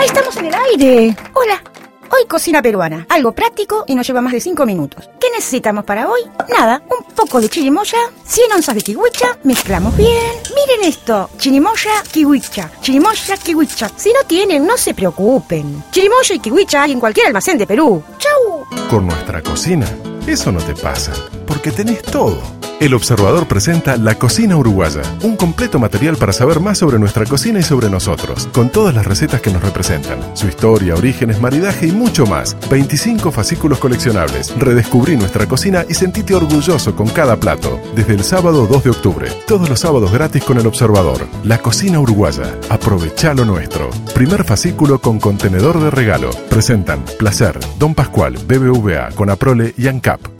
Ahí estamos en el aire. Hola. Hoy cocina peruana, algo práctico y nos lleva más de 5 minutos. ¿Qué necesitamos para hoy? Nada, un poco de chirimoya, 100 onzas de kiwicha, mezclamos bien. Miren esto, chirimoya, kiwicha, chirimoya, kiwicha. Si no tienen, no se preocupen. Chirimoya y kiwicha hay en cualquier almacén de Perú. ¡Chau! Con nuestra cocina, eso no te pasa, porque tenés todo el Observador presenta La Cocina Uruguaya, un completo material para saber más sobre nuestra cocina y sobre nosotros, con todas las recetas que nos representan, su historia, orígenes, maridaje y mucho más. 25 fascículos coleccionables. Redescubrí nuestra cocina y sentite orgulloso con cada plato. Desde el sábado 2 de octubre, todos los sábados gratis con El Observador. La Cocina Uruguaya. Aprovecha lo nuestro. Primer fascículo con contenedor de regalo. Presentan Placer, Don Pascual, BBVA, Conaprole y ANCAP.